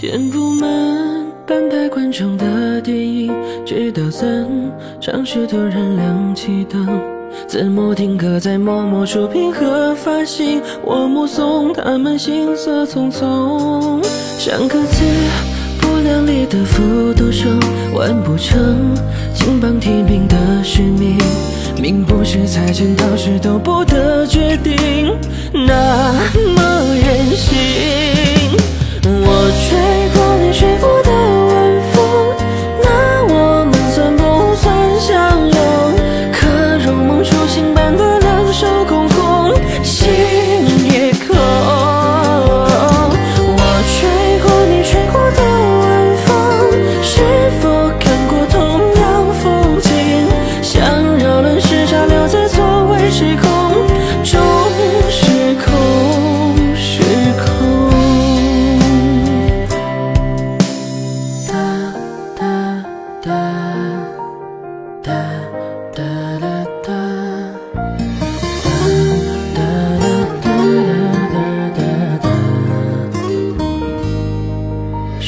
填不满半排观众的电影，直到散场时突然亮起灯，字幕定格在某某出品和发行，我目送他们行色匆匆，像个自不量力的复读生，完不成金榜题名的使命，命不是财前到时都不得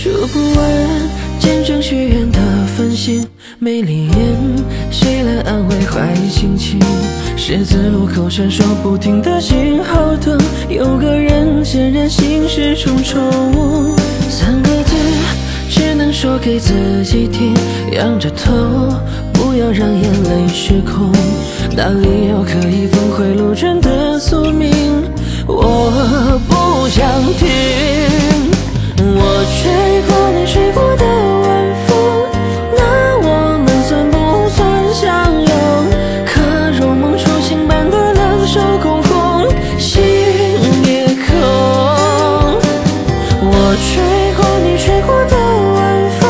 数不完见证许愿的繁星，没灵验，谁来安慰坏心情？十字路口闪烁不停的信号灯，有个人显然心事重重。三个字只能说给自己听，仰着头，不要让眼泪失控。哪里有可以峰回路转的宿命？吹过你吹过的晚风，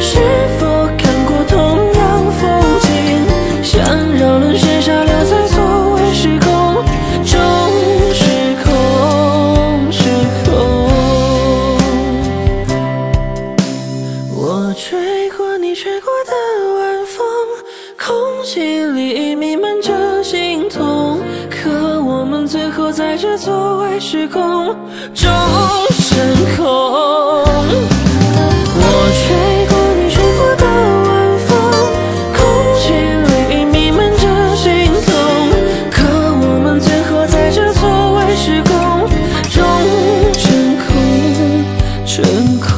是否看过同样风景？像扰乱时差，留在错位时空，终时空时空。我吹过你吹过的晚风，空气里弥漫。最后在这座位时空中升空。我吹过你吹过的晚风，空气里弥漫着心痛，可我们最后在这座位时空中升空，升空。